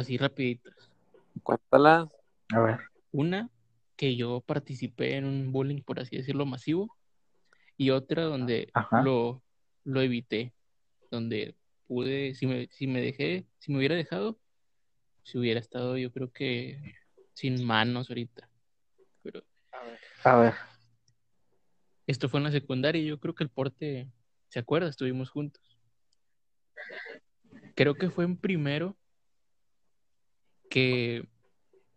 así rapiditas. Cuéntala. A ver. Una, que yo participé en un bullying, por así decirlo, masivo. Y otra donde Ajá. lo, lo evité. Donde pude, si me, si me dejé, si me hubiera dejado, si hubiera estado yo creo que sin manos ahorita. Pero A ver. esto fue en la secundaria y yo creo que el porte, ¿se acuerda? Estuvimos juntos. Creo que fue en primero que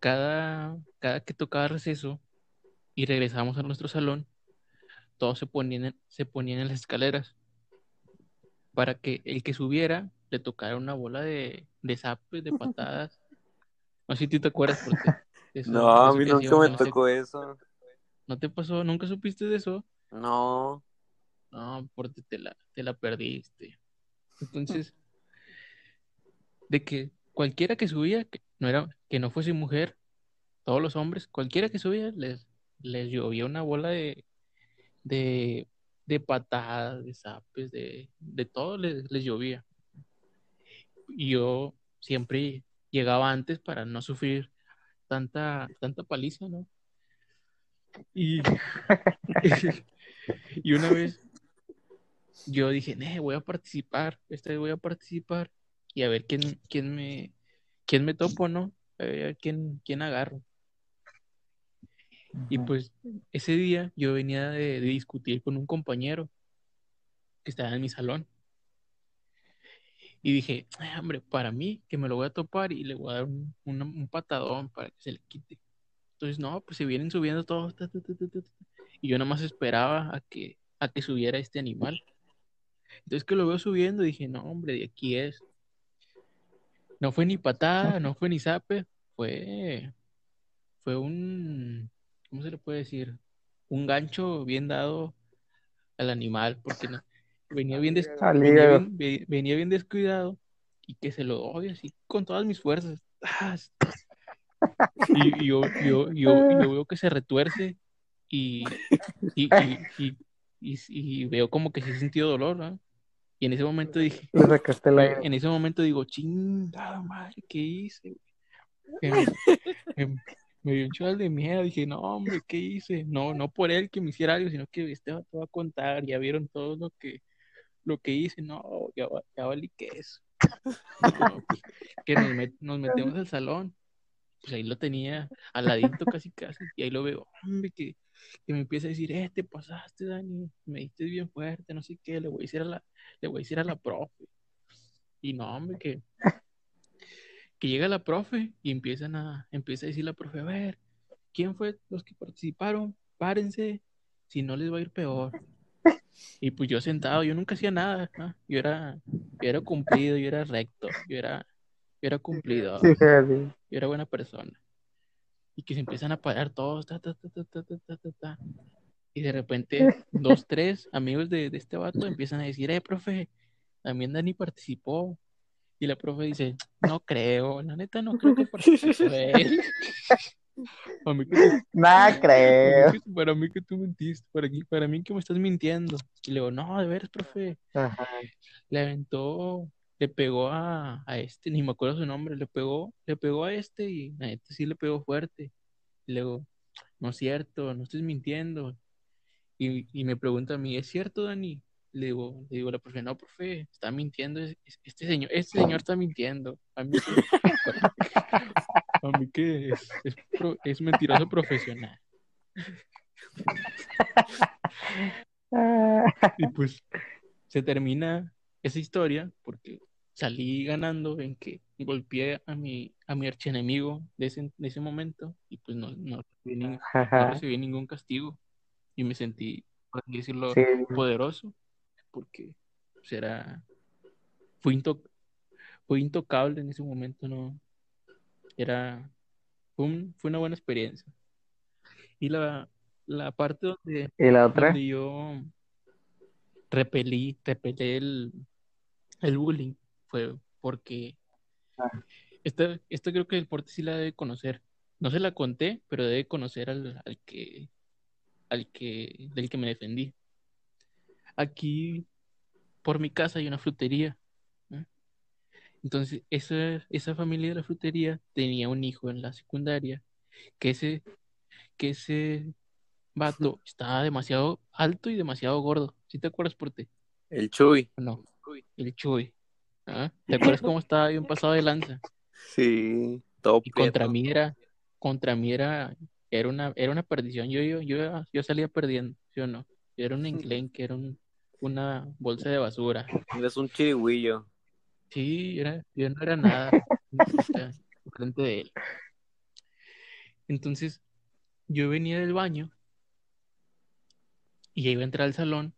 cada, cada que tocaba receso y regresábamos a nuestro salón, todos se ponían, en- se ponían en las escaleras para que el que subiera le tocara una bola de, de zapes, de patadas. No sé si tú te acuerdas, porque eso- No, a mí nunca me tocó eso. ¿No te pasó? ¿Nunca supiste de eso? No. No, porque te la, te la perdiste. Entonces, de que cualquiera que subía, que no era, que no fuese mujer, todos los hombres, cualquiera que subía, les, les llovía una bola de, de, de patadas, de zapes, de, de todo les, les llovía. Y yo siempre llegaba antes para no sufrir tanta, tanta paliza, ¿no? Y, y una vez yo dije, "Nee, voy a participar, esta voy a participar y a ver quién, quién me, quién me topo, ¿no? A ver quién, quién agarro. Y pues ese día yo venía de, de discutir con un compañero que estaba en mi salón. Y dije, "Ay, hombre, para mí, que me lo voy a topar y le voy a dar un, un- un patadón para que se le quite. Entonces, no, pues se vienen subiendo todos. ta, ta, ta. Y yo nada más esperaba a que, a que subiera este animal. Entonces que lo veo subiendo, dije, no, hombre, de aquí es. No fue ni patada, no fue ni zape, fue, fue un, ¿cómo se le puede decir? Un gancho bien dado al animal, porque no, venía bien, des- Al venía bien, ve- venía bien descuidado y que se lo doy así con todas mis fuerzas. ¡Tas! Y, y yo, yo, yo, yo veo que se retuerce y, y, y, y, y- y veo como que sí sintió dolor, ¿no? Y en ese momento dije, en ese momento digo, chingada madre, ¿qué hice? güey?" Que me, me- me dio un chaval de miedo, dije, no, hombre, ¿qué hice? No, no por él que me hiciera algo, sino que este vato va a contar, ya vieron todo lo que, lo que hice, no, ya, ya valí que eso. que nos, met- nos metemos al salón, pues ahí lo tenía al ladito casi casi, y ahí lo veo, hombre, que, que me empieza a decir, eh, te pasaste, Dani, me diste bien fuerte, no sé qué, le voy a decir a la, le voy a decir a la profe. Y no, hombre, que, que llega la profe y empiezan a, empieza a decir la profe, a ver, ¿quién fue los que participaron? Párense, si no les va a ir peor. Y pues yo sentado, yo nunca hacía nada, ¿no? Yo era, yo era cumplido, yo era recto, yo era, yo era cumplido, Sí, sí, así. yo era buena persona y que se empiezan a parar todos, ta, ta, ta, Y de repente, dos, tres amigos de, de, este vato empiezan a decir, eh, profe, también Dani participó. Y la profe dice, no creo, la neta no creo que participe él. para no creo. Para mí que tú mentiste, para, aquí, para mí que me estás mintiendo. Y le digo, no, de veras, profe. Le aventó le pegó a, a este, ni me acuerdo su nombre, le pegó, le pegó a este y a este sí le pegó fuerte. Y le digo, no es cierto, no estés mintiendo. Y, y me pregunta a mí, ¿es cierto, Dani? Le digo, le digo a la profe, no, profe, está mintiendo, es- es- este señor, este señor está mintiendo. A mí que, a mí que es, es, es mentiroso profesional. Y pues se termina esa historia porque salí ganando en que golpeé a mi, a mi archienemigo de ese, de ese momento y pues no, no recibí, nin- no recibí ningún castigo y me sentí, por así decirlo, Sí. poderoso porque pues, era, fue, into- fue intocable en ese momento, no, era, fue, un- fue una buena experiencia. Y la, la parte donde, ¿Y la otra? donde yo repelí, repelí el, el bullying fue porque Ah. esta, esta creo que el porte sí la debe conocer. No se la conté, pero debe conocer al, al que, al que, del que me defendí. Aquí, por mi casa hay una frutería. Entonces, esa, esa familia de la frutería tenía un hijo en la secundaria, que ese, que ese vato estaba demasiado alto y demasiado gordo. ¿Sí te acuerdas por ti? El Chuy. No, el Chuy. ¿Ah? ¿Te acuerdas cómo estaba bien pasado de lanza? Sí, todo Y contra mí era, contra mí era, era una, era una perdición. Yo, yo, yo, yo salía perdiendo, ¿sí o no? Yo era un enclenque, era un, una bolsa de basura. Eres un chirigüillo. Sí, era, yo no era nada frente de él. Entonces, yo venía del baño y iba a entrar al salón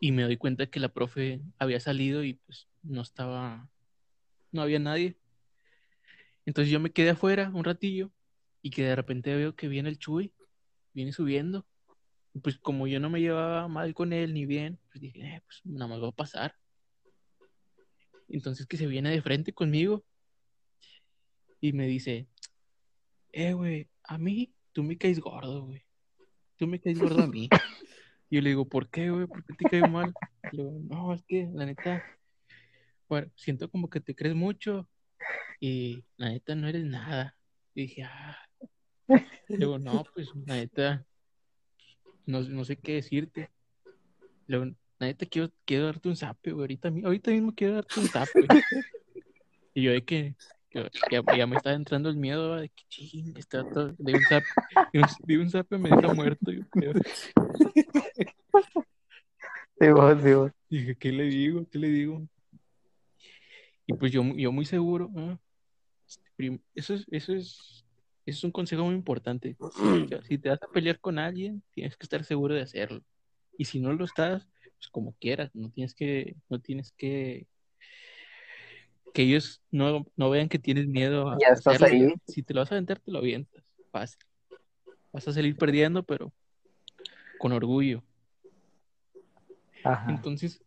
y me doy cuenta que la profe había salido y pues no estaba, no había nadie. Entonces yo me quedé afuera un ratillo y que de repente veo que viene el Chuy, viene subiendo. Pues como yo no me llevaba mal con él ni bien, pues dije, "Eh, pues nada más va a pasar. Entonces que se viene de frente conmigo y me dice, eh, güey, a mí tú me caes gordo, güey. Tú me caes gordo a mí. Y yo le digo, ¿por qué, güey? ¿Por qué te caigo mal? Le digo, no, es que la neta, bueno, siento como que te crees mucho y la neta no eres nada. Y dije, ah. Le digo, no, pues la neta, no, no sé qué decirte. Le digo, la neta quiero, quiero darte un zape, güey. Ahorita, ahorita mismo quiero darte un zape. Y yo de que, que ya, ya me estaba entrando el miedo de que ching, este vato de un zape, de un, zape me deja muerto, yo creo. Sí, vos, sí, vos. Dije, ¿qué le digo? ¿Qué le digo? Y pues yo, yo muy seguro. Prim- Eso es, eso es, eso es un consejo muy importante. Si, te- si te vas a pelear con alguien, tienes que estar seguro de hacerlo. Y si no lo estás, pues como quieras, no tienes que, no tienes que, que ellos no, no vean que tienes miedo a Ya estás hacerlo. ahí. Si te lo vas a aventar, te lo avientas. Fácil. Vas a salir perdiendo, pero con orgullo. Ajá. Entonces,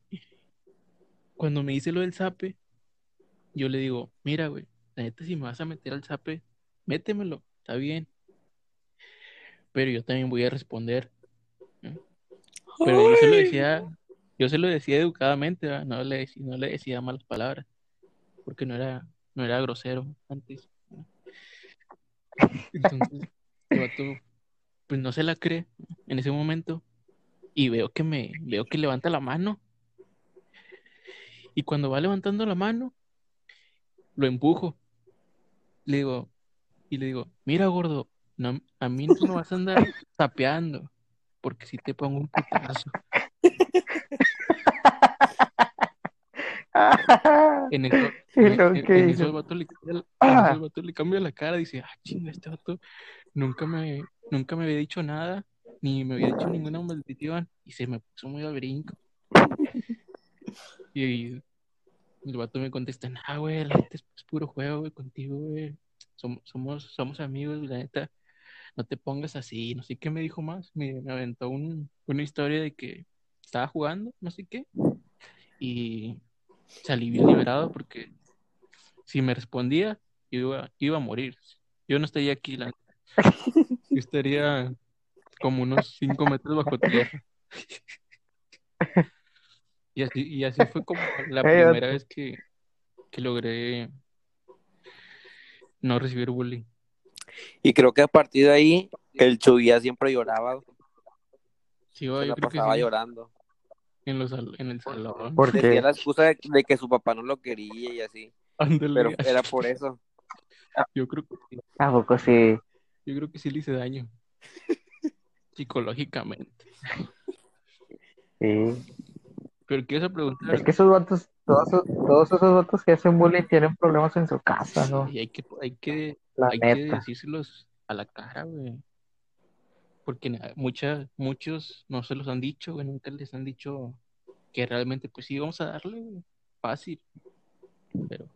cuando me dice lo del zape, yo le digo, mira, güey, la neta, si me vas a meter al zape, métemelo, está bien. Pero yo también voy a responder. Pero yo se lo decía, yo se lo decía educadamente, ¿verdad? No le, no le decía malas palabras, porque no era, no era grosero antes. Entonces, el vato, pues no se la cree en ese momento y veo que me, veo que levanta la mano. Y cuando va levantando la mano, lo empujo. Le digo, y le digo, mira gordo, no, a mí no me vas a andar tapeando, porque si te pongo un putazo. En eso, ¿Y en, eso el vato le, cambia la- Ah. le cambia la cara, dice, ah, chinga, este vato nunca me, nunca me había dicho nada, ni me había dicho ninguna maldición, y se me puso muy al brinco. Y, el vato me contesta, nah, güey, la neta es, es puro juego, güey, contigo, güey. Som- Somos, somos amigos, la neta, no te pongas así, no sé qué me dijo más, me, me aventó un- una historia de que estaba jugando, no sé qué, y salí bien liberado porque si me respondía, iba, iba a morir. Yo no estaría aquí, la. Yo estaría como unos 5 metros bajo tierra. Y así, y así fue como la primera vez que, que logré no recibir bullying. Y creo que a partir de ahí, el Chuy ya siempre lloraba. Sí, Se yo la creo que sí, llorando. En, los, en el salón. ¿Por Decía qué? la excusa de, de que su papá no lo quería y así. Ándale, Pero era por eso. yo creo que sí, ¿A poco sí? yo creo que sí le hice daño. Psicológicamente. Sí. Pero quieres preguntar, Es que esos vatos, todos, esos- todos esos vatos que hacen bullying tienen problemas en su casa, ¿no? y hay que, hay que La hay que decírselos a la cara, güey. Porque muchas, muchos no se los han dicho, güey, nunca les han dicho que realmente, pues sí, vamos a darle, güey, fácil. Pero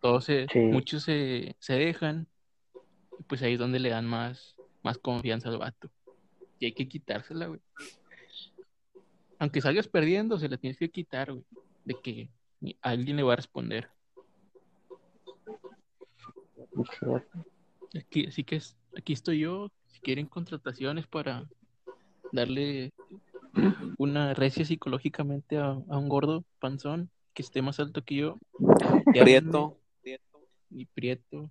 todos se, Sí. muchos se, se dejan, y pues ahí es donde le dan más, más confianza al vato. Y hay que quitársela, güey. Aunque salgas perdiendo, se la tienes que quitar, güey. De que alguien le va a responder. Aquí, así que es- aquí estoy yo. Si quieren contrataciones para darle una recia psicológicamente a, a un gordo panzón, que esté más alto que yo. Prieto. Y Prieto.